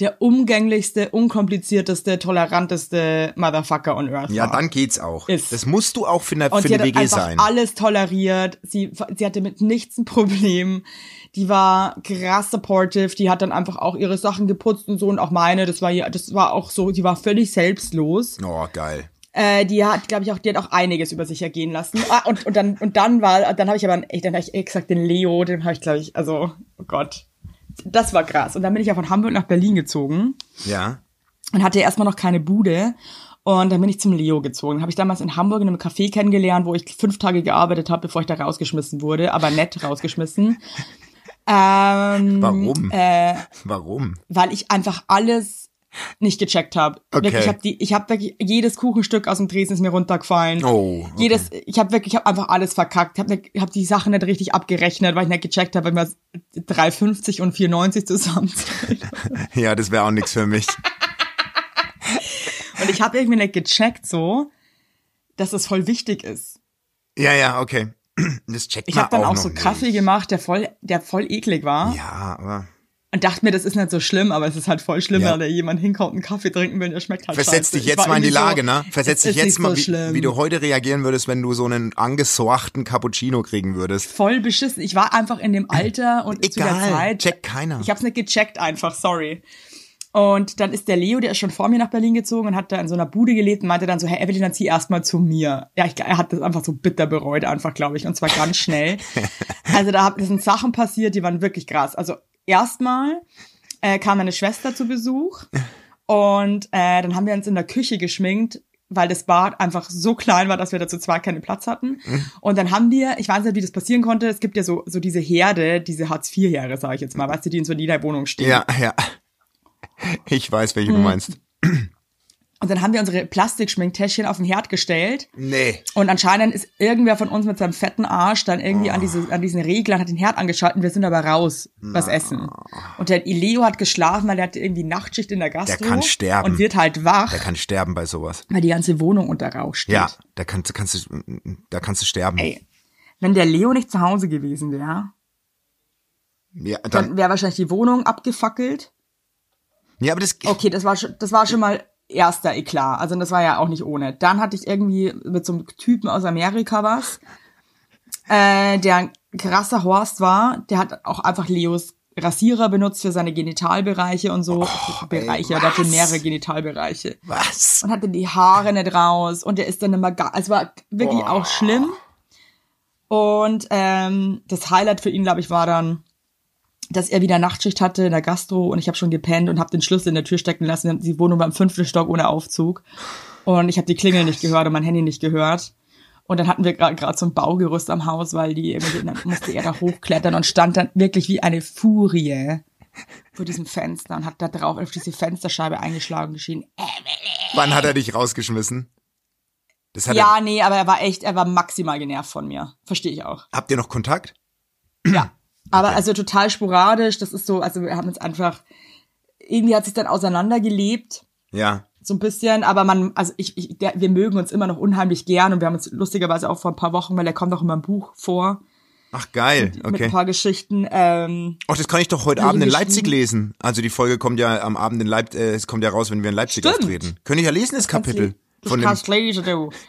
C: der umgänglichste, unkomplizierteste, toleranteste Motherfucker on Earth
B: Ja,
C: war.
B: dann geht's auch.
C: Ist.
B: Das musst du auch für eine,
C: Und
B: für
C: sie
B: eine
C: hat
B: WG sein.
C: alles toleriert. Sie, sie hatte mit nichts ein Problem. Die war krass supportive. Die hat dann einfach auch ihre Sachen geputzt und so und auch meine. Das war ja, das war auch so. Die war völlig selbstlos.
B: Oh, geil.
C: Äh, die hat, glaube ich, auch, die hat auch einiges über sich ergehen lassen. Ah, und, und dann, und dann war, dann habe ich aber, echt, dann habe ich gesagt, den Leo, den habe ich, glaube ich, also, oh Gott. Das war krass. Und dann bin ich ja von Hamburg nach Berlin gezogen
B: Ja.
C: und hatte erstmal noch keine Bude. Und dann bin ich zum Leo gezogen. Habe ich damals in Hamburg in einem Café kennengelernt, wo ich fünf Tage gearbeitet habe, bevor ich da rausgeschmissen wurde, aber nett rausgeschmissen. Ähm,
B: Warum?
C: Äh,
B: Warum?
C: weil ich einfach alles nicht gecheckt habe.
B: Okay.
C: Wirklich, ich habe die, ich habe wirklich jedes Kuchenstück aus dem Tresen ist mir runtergefallen.
B: Oh, okay.
C: Jedes, ich habe wirklich, ich habe einfach alles verkackt. Ich habe hab die Sachen nicht richtig abgerechnet, weil ich nicht gecheckt habe, wenn wir 3,50 und 4,90 zusammen.
B: Ja, das wäre auch nichts für mich.
C: und ich habe irgendwie nicht gecheckt so, dass das voll wichtig ist.
B: Ja, ja, okay. Das checkt
C: Ich habe dann auch,
B: noch
C: so
B: nicht.
C: Kaffee gemacht, der voll, der voll eklig war.
B: Ja, aber
C: Und dachte mir, das ist nicht so schlimm, aber es ist halt voll schlimm,
B: Ja.
C: wenn da jemand hinkommt, einen Kaffee trinken will, der schmeckt halt
B: versetz
C: scheiße.
B: dich
C: Ich
B: jetzt mal in die
C: irgendwie
B: Lage,
C: so,
B: ne? Versetz dich jetzt
C: nicht
B: mal,
C: so
B: wie, wie du heute reagieren würdest, wenn du so einen angesorchten Cappuccino kriegen würdest.
C: voll beschissen. Ich war einfach in dem Alter und zu der
B: Egal,
C: Zeit.
B: checkt keiner.
C: Ich hab's nicht gecheckt einfach, sorry. Und dann ist der Leo, der ist schon vor mir nach Berlin gezogen und hat da in so einer Bude gelebt und meinte dann so, hey Evelyn, dann zieh erstmal zu mir. Ja, ich, er hat das einfach so bitter bereut, einfach, glaube ich, und zwar ganz schnell. also da sind Sachen passiert, die waren wirklich krass. Also erstmal äh, kam meine Schwester zu Besuch und äh, dann haben wir uns in der Küche geschminkt, weil das Bad einfach so klein war, dass wir dazu zwar keinen Platz hatten. Und dann haben wir, ich weiß nicht, wie das passieren konnte, es gibt ja so, so diese Herde, diese Hartz-IV-Herde, sage ich jetzt mal, weißt du, die in so jeder Wohnung stehen.
B: Ja, ja. Ich weiß, welche du
C: Hm.
B: meinst.
C: Und dann haben wir unsere Plastikschminktäschchen auf den Herd gestellt.
B: Nee.
C: Und anscheinend ist irgendwer von uns mit seinem fetten Arsch dann irgendwie an, diese, an diesen Reglern, hat den Herd angeschaltet wir sind aber raus, was essen. Und der Leo hat geschlafen, weil er hatte irgendwie Nachtschicht in der Gastro.
B: Der kann sterben.
C: Und wird halt wach,
B: Der kann sterben bei sowas.
C: weil die ganze Wohnung unter Rauch steht.
B: Ja, da kannst, kannst du, da kannst du sterben.
C: Ey, wenn der Leo nicht zu Hause gewesen wäre,
B: Ja, dann,
C: dann wäre wahrscheinlich die Wohnung abgefackelt.
B: Ja, aber das,
C: Okay, das war schon, das war schon mal erster Eklat. Also das war ja auch nicht ohne. Dann hatte ich irgendwie mit so einem Typen aus Amerika was, äh, der ein krasser Horst war. Der hat auch einfach Leos Rasierer benutzt für seine Genitalbereiche und so. Bereiche, der hatte
B: was?
C: mehrere Genitalbereiche.
B: was?
C: Und hatte die Haare nicht raus und der ist dann immer, es war wirklich auch schlimm. Und ähm, das Highlight für ihn, glaube ich, war dann, dass er wieder Nachtschicht hatte in der Gastro und ich habe schon gepennt und habe den Schlüssel in der Tür stecken lassen. Die Wohnung war im fünften Stock ohne Aufzug und ich habe die Klingel nicht gehört und mein Handy nicht gehört. Und dann hatten wir gerade so ein Baugerüst am Haus, weil die dann musste er da hochklettern und stand dann wirklich wie eine Furie vor diesem Fenster und hat da drauf auf diese Fensterscheibe eingeschlagen und geschrien,
B: Wann hat er dich rausgeschmissen? Das hat
C: Ja, nee, aber er war echt, er war maximal genervt von mir. Verstehe ich auch.
B: habt ihr noch Kontakt?
C: Ja. Aber also total sporadisch. Das ist so, also wir haben uns einfach, irgendwie hat sich dann auseinandergelebt.
B: Ja.
C: so ein bisschen, aber man, also ich, ich der, wir mögen uns immer noch unheimlich gern und wir haben uns lustigerweise auch vor ein paar Wochen, weil er kommt auch in meinem Buch vor
B: Ach geil,
C: mit
B: okay.
C: ein paar Geschichten. Ähm,
B: Ach, das kann ich doch heute Abend in Leipzig lesen. Also die Folge kommt ja am Abend in Leipzig, äh, es kommt ja raus, wenn wir in Leipzig
C: Stimmt.
B: auftreten. Könnte ich ja lesen, das Kapitel.
C: Du
B: Von dem,
C: kannst lesen, du.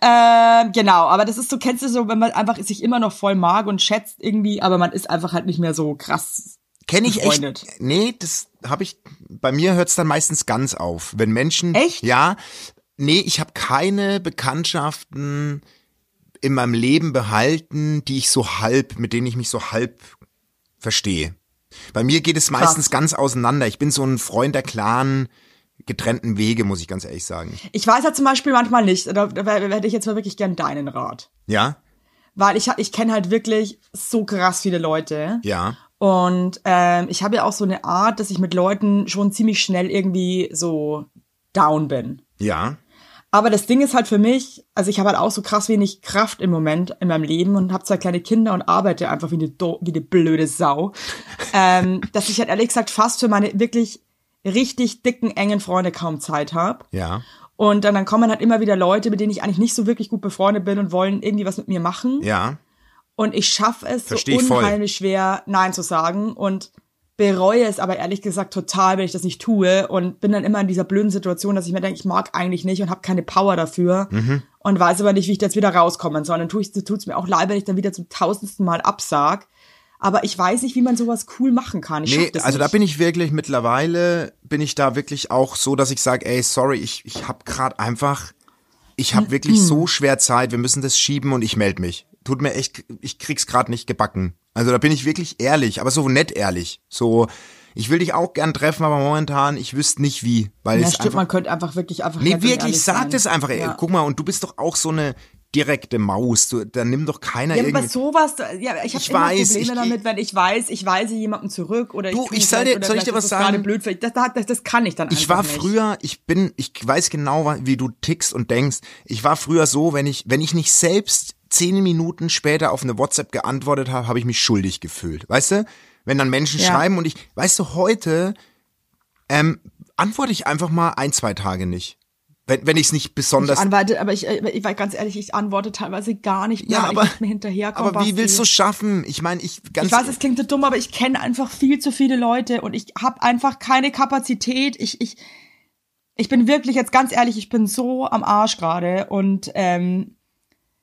C: ähm, genau, aber das ist so, kennst du so, wenn man einfach sich immer noch voll mag und schätzt irgendwie, aber man ist einfach halt nicht mehr so krass.
B: Kenne ich echt.
C: befreundet.
B: Nee, das habe ich. Bei mir hört's dann meistens ganz auf. Wenn Menschen.
C: Echt?
B: Ja. Nee, ich habe keine Bekanntschaften in meinem Leben behalten, die ich so halb, mit denen ich mich so halb verstehe. Bei mir geht es meistens ganz auseinander. Ich bin so ein Freund der klaren, getrennten Wege, muss ich ganz ehrlich sagen.
C: Ich weiß ja zum Beispiel manchmal nicht, da, da hätte ich jetzt mal wirklich gern deinen Rat.
B: Ja?
C: Weil ich, ich kenne halt wirklich so krass viele Leute.
B: Ja.
C: Und ähm, ich habe ja auch so eine Art, dass ich mit Leuten schon ziemlich schnell irgendwie so down bin.
B: Ja.
C: Aber das Ding ist halt für mich, also ich habe halt auch so krass wenig Kraft im Moment in meinem Leben und habe zwei kleine Kinder und arbeite einfach wie eine, do wie eine blöde Sau, ähm, dass ich halt ehrlich gesagt fast für meine wirklich richtig dicken, engen Freunde kaum Zeit habe.
B: Ja.
C: Und dann, dann kommen halt immer wieder Leute, mit denen ich eigentlich nicht so wirklich gut befreundet bin und wollen irgendwie was mit mir machen.
B: Ja.
C: Und ich schaffe es
B: Versteh
C: so
B: ich voll.
C: unheimlich schwer, Nein zu sagen und bereue es aber ehrlich gesagt total, wenn ich das nicht tue und bin dann immer in dieser blöden Situation, dass ich mir denke, ich mag eigentlich nicht und habe keine Power dafür
B: Mhm.
C: und weiß aber nicht, wie ich da jetzt wieder rauskommen soll. Und dann tue ich, tut's mir auch leid, wenn ich dann wieder zum tausendsten Mal absag. Aber ich weiß nicht, wie man sowas cool machen kann. Ich
B: Nee, also da
C: nicht.
B: bin ich wirklich mittlerweile bin ich da wirklich auch so, dass ich sage, ey, sorry, ich ich habe gerade einfach ich habe wirklich so schwer Zeit, wir müssen das schieben und ich melde mich. Tut mir echt, ich krieg's gerade nicht gebacken. Also da bin ich wirklich ehrlich, aber so nett ehrlich. So, ich will dich auch gern treffen, aber momentan ich wüsste nicht wie, weil
C: ja,
B: es
C: stimmt,
B: einfach
C: man könnte einfach wirklich einfach
B: Nee, wirklich, sag
C: sein.
B: das einfach. Ey,
C: Ja.
B: Guck mal, und du bist doch auch so eine direkte Maus. Du, da nimm doch keiner
C: Ja, aber
B: irgendwie.
C: sowas, ja, ich habe
B: Ich
C: immer
B: weiß,
C: Probleme
B: ich-
C: damit, wenn ich weiß, ich weise jemanden zurück oder
B: Du,
C: tu
B: ich soll dir- soll ich dir was sagen?
C: Blöd, das, das, das kann ich dann
B: Ich war
C: nicht.
B: früher, ich bin, ich weiß genau, wie du tickst und denkst. Ich war früher so, wenn ich, wenn ich nicht selbst zehn Minuten später auf eine WhatsApp geantwortet habe, habe ich mich schuldig gefühlt. Weißt du? Wenn dann Menschen
C: Ja.
B: schreiben und ich, weißt du, heute ähm, antworte ich einfach mal ein, zwei Tage nicht. Wenn, wenn ich es nicht
C: Ich
B: besonders.
C: antworte, aber ich, äh, ich war ganz ehrlich, ich antworte teilweise gar nicht mehr,
B: ja, aber,
C: ich nicht mehr hinterherkomme.
B: aber wie willst du schaffen? Ich meine, ich ganz.
C: Ich weiß, es klingt so dumm, aber ich kenne einfach viel zu viele Leute und ich habe einfach keine Kapazität. Ich, ich, ich bin wirklich jetzt ganz ehrlich, ich bin so am Arsch gerade und ähm,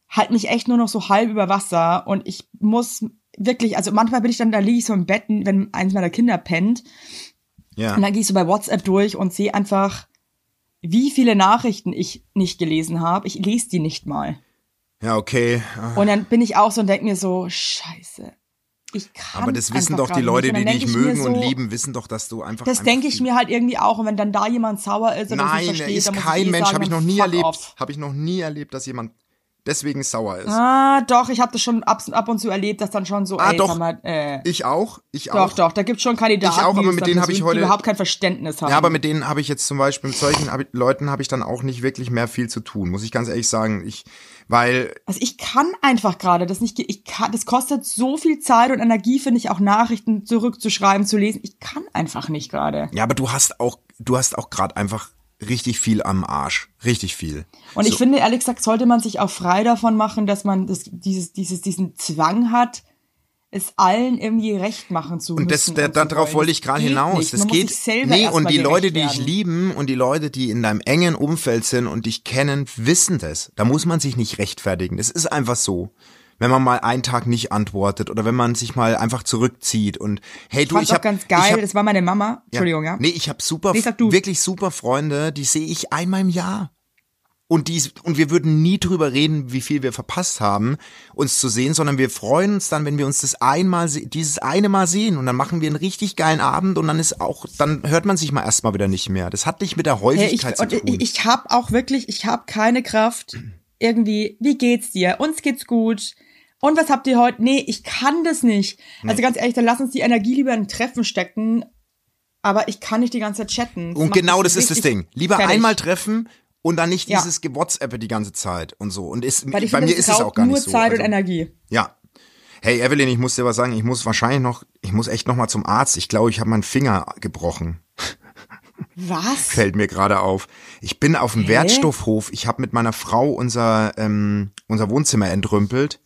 C: halt mich echt nur noch so halb über Wasser und ich muss wirklich, also manchmal bin ich dann, da liege ich so im Bett, wenn eins meiner Kinder pennt
B: ja.
C: und dann gehe ich so bei WhatsApp durch und sehe einfach, wie viele Nachrichten ich nicht gelesen habe. Ich lese die nicht mal.
B: ja, okay. Ah.
C: Und dann bin ich auch so und denke mir so, scheiße. Ich kann
B: Aber das wissen doch die Leute.
C: Und
B: die dich mögen und
C: so,
B: lieben, wissen doch, dass du einfach.
C: Das denke ich mir halt irgendwie auch. Und wenn dann da jemand sauer ist oder
B: Nein, er
C: versteht,
B: ist
C: dann
B: kein
C: ich eh
B: Mensch, habe ich noch nie erlebt. Habe ich noch nie erlebt, dass jemand deswegen sauer ist.
C: Ah, doch, ich habe das schon ab, ab und zu erlebt, dass dann schon so,
B: Ah,
C: ey,
B: doch.
C: mal, äh,
B: Ich auch, ich
C: doch,
B: auch.
C: doch, da gibt's schon Kandidaten,
B: Ich auch, aber mit denen habe ich heute-
C: überhaupt kein Verständnis haben.
B: Ja, aber mit denen habe ich jetzt zum Beispiel, mit solchen hab ich, Leuten habe ich dann auch nicht wirklich mehr viel zu tun, muss ich ganz ehrlich sagen. Ich, weil,
C: Also ich kann einfach gerade das nicht, ich kann, das kostet so viel Zeit und Energie, finde ich, auch Nachrichten zurückzuschreiben, zu lesen. Ich kann einfach nicht gerade.
B: ja, aber du hast auch, du hast auch gerade einfach richtig viel am Arsch. Richtig viel.
C: Und ich finde, ehrlich gesagt, sollte man sich auch frei davon machen, dass man das, dieses, dieses, diesen Zwang hat, es allen irgendwie recht machen zu
B: Und das,
C: müssen.
B: da,
C: und zu
B: darauf wollte ich gerade hinaus. Das geht. Nee, und die Leute, die ich
C: werden.
B: lieben und die Leute, die in deinem engen Umfeld sind und dich kennen, wissen das. Da muss man sich nicht rechtfertigen. Das ist einfach so. Wenn man mal einen Tag nicht antwortet oder wenn man sich mal einfach zurückzieht und hey du, ich
C: auch
B: habe
C: ganz geil.
B: ich hab,
C: das war meine Mama. Entschuldigung, ja.
B: Nee, ich habe super,
C: Nee,
B: wirklich super Freunde, die sehe ich einmal im Jahr. Und, die, und wir würden nie drüber reden, wie viel wir verpasst haben, uns zu sehen, sondern wir freuen uns dann, wenn wir uns das einmal, se- dieses eine Mal sehen und dann machen wir einen richtig geilen Abend und dann ist auch, dann hört man sich mal erstmal wieder nicht mehr. Das hat nicht mit der
C: Hey, ich
B: Häufigkeit zu tun.
C: ich, ich habe auch wirklich, ich habe keine Kraft. Irgendwie, wie geht's dir? Uns geht's gut. Und was habt ihr heute? Nee, ich kann das nicht. Also ganz ehrlich, dann lass uns die Energie lieber in ein Treffen stecken. Aber ich kann nicht die ganze Zeit chatten.
B: und
C: macht
B: genau das ist das Ding. Lieber
C: fertig.
B: einmal treffen Und dann nicht
C: Ja.
B: dieses WhatsApp die ganze Zeit und so. Und ist,
C: Weil ich
B: bei
C: finde,
B: mir
C: das
B: ist es auch gar
C: nur
B: nicht so.
C: Zeit
B: Also,
C: und Energie.
B: ja. Hey Evelyn, ich muss dir was sagen. Ich muss wahrscheinlich noch, ich muss echt noch mal zum Arzt. Ich glaube, ich habe meinen Finger gebrochen.
C: Was?
B: Fällt mir gerade auf. Ich bin auf dem Wertstoffhof. Ich habe mit meiner Frau unser ähm, unser Wohnzimmer entrümpelt.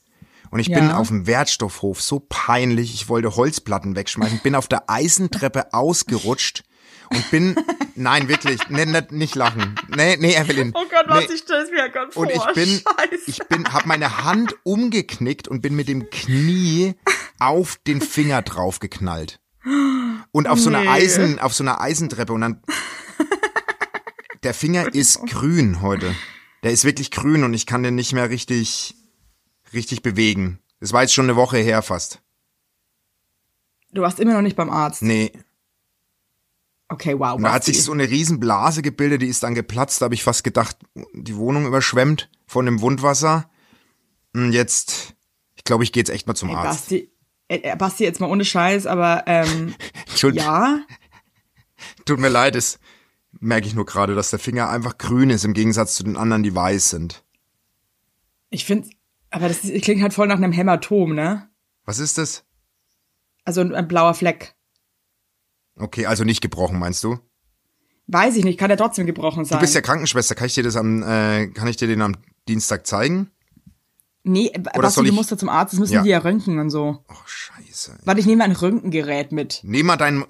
B: Und ich bin
C: Ja.
B: auf dem Wertstoffhof so peinlich. Ich wollte Holzplatten wegschmeißen. Bin auf der Eisentreppe ausgerutscht und bin, nein, wirklich, nee, nicht, nicht lachen. Nee, nee, Evelyn.
C: Oh Gott, was
B: nee.
C: ich stelle es mir ja gerade vor.
B: Und ich bin,
C: Scheiße.
B: ich bin, hab meine Hand umgeknickt und bin mit dem Knie auf den Finger draufgeknallt. Und auf so einer
C: Nee.
B: Eisen, auf so einer Eisentreppe und dann, der Finger ist grün heute. Der ist wirklich grün und ich kann den nicht mehr richtig, richtig bewegen. Das war jetzt schon eine Woche her fast.
C: Du warst immer noch nicht beim Arzt.
B: Nee.
C: Okay, wow.
B: Und da hat sich so eine Riesenblase gebildet, die ist dann geplatzt. Da habe ich fast gedacht, die Wohnung überschwemmt von dem Wundwasser. Und jetzt, ich glaube, ich gehe jetzt echt mal zum
C: Ey,
B: Arzt.
C: Basti, äh, Basti, jetzt mal ohne Scheiß, aber ähm,
B: Entschuldigung,
C: ja,
B: tut mir leid, es merke ich nur gerade, dass der Finger einfach grün ist im Gegensatz zu den anderen, die weiß sind.
C: ich finde, aber das klingt halt voll nach einem Hämatom, ne?
B: Was ist das?
C: Also ein, ein blauer Fleck.
B: Okay, also nicht gebrochen, meinst du?
C: Weiß ich nicht, kann ja trotzdem gebrochen sein.
B: Du bist ja Krankenschwester, kann ich dir das am, äh, kann ich dir den am Dienstag zeigen?
C: Nee, äh,
B: Oder
C: Basti,
B: soll
C: du
B: ich-
C: musst ja zum Arzt, das müssen
B: Ja.
C: die ja röntgen und so.
B: Oh, scheiße.
C: Warte, ich nehme ein Röntgengerät mit.
B: Nehm mal deinen,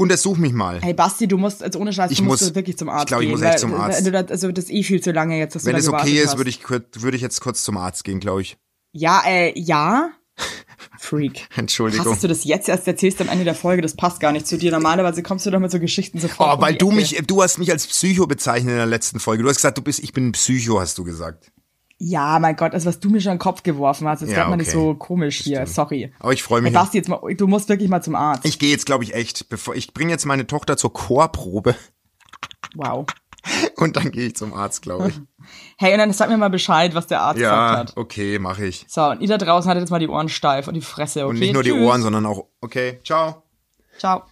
B: untersuch mich mal.
C: Hey Basti, du musst, also ohne Scheiß,
B: Ich
C: du musst
B: muss-
C: wirklich zum Arzt
B: ich glaub, ich
C: gehen.
B: muss echt
C: weil-
B: zum Arzt.
C: also das ist eh viel zu lange jetzt, dass
B: Wenn
C: du
B: es
C: da
B: okay ist, würde ich, würde ich jetzt kurz zum Arzt gehen, glaube ich.
C: Ja, äh, ja. Freak.
B: Entschuldigung.
C: Hast du das jetzt erst erzählst am Ende der Folge? Das passt gar nicht zu dir. Normalerweise kommst du doch mit so Geschichten sofort.
B: Oh,
C: um
B: weil
C: die
B: du mich, du hast mich als Psycho bezeichnet in der letzten Folge. Du hast gesagt, du bist, ich bin ein Psycho, hast du gesagt.
C: Ja, mein Gott, also was du mir schon in den Kopf geworfen hast, das
B: Ja,
C: wird man nicht
B: okay.
C: so komisch hier.
B: stimmt.
C: Sorry.
B: Aber ich freue mich.
C: Basti, jetzt mal, du musst wirklich mal zum Arzt.
B: Ich gehe jetzt, glaube ich, echt. Bevor ich bringe jetzt meine Tochter zur Chorprobe
C: wow.
B: und dann gehe ich zum Arzt, glaube ich.
C: Hey, und dann sag mir mal Bescheid, was der Arzt gesagt
B: ja,
C: hat.
B: okay, mache ich.
C: So, und ihr da draußen hattet jetzt mal die Ohren steif und die Fresse, okay?
B: Und nicht nur die
C: Tschüss.
B: Ohren, sondern auch. Okay, ciao.
C: Ciao.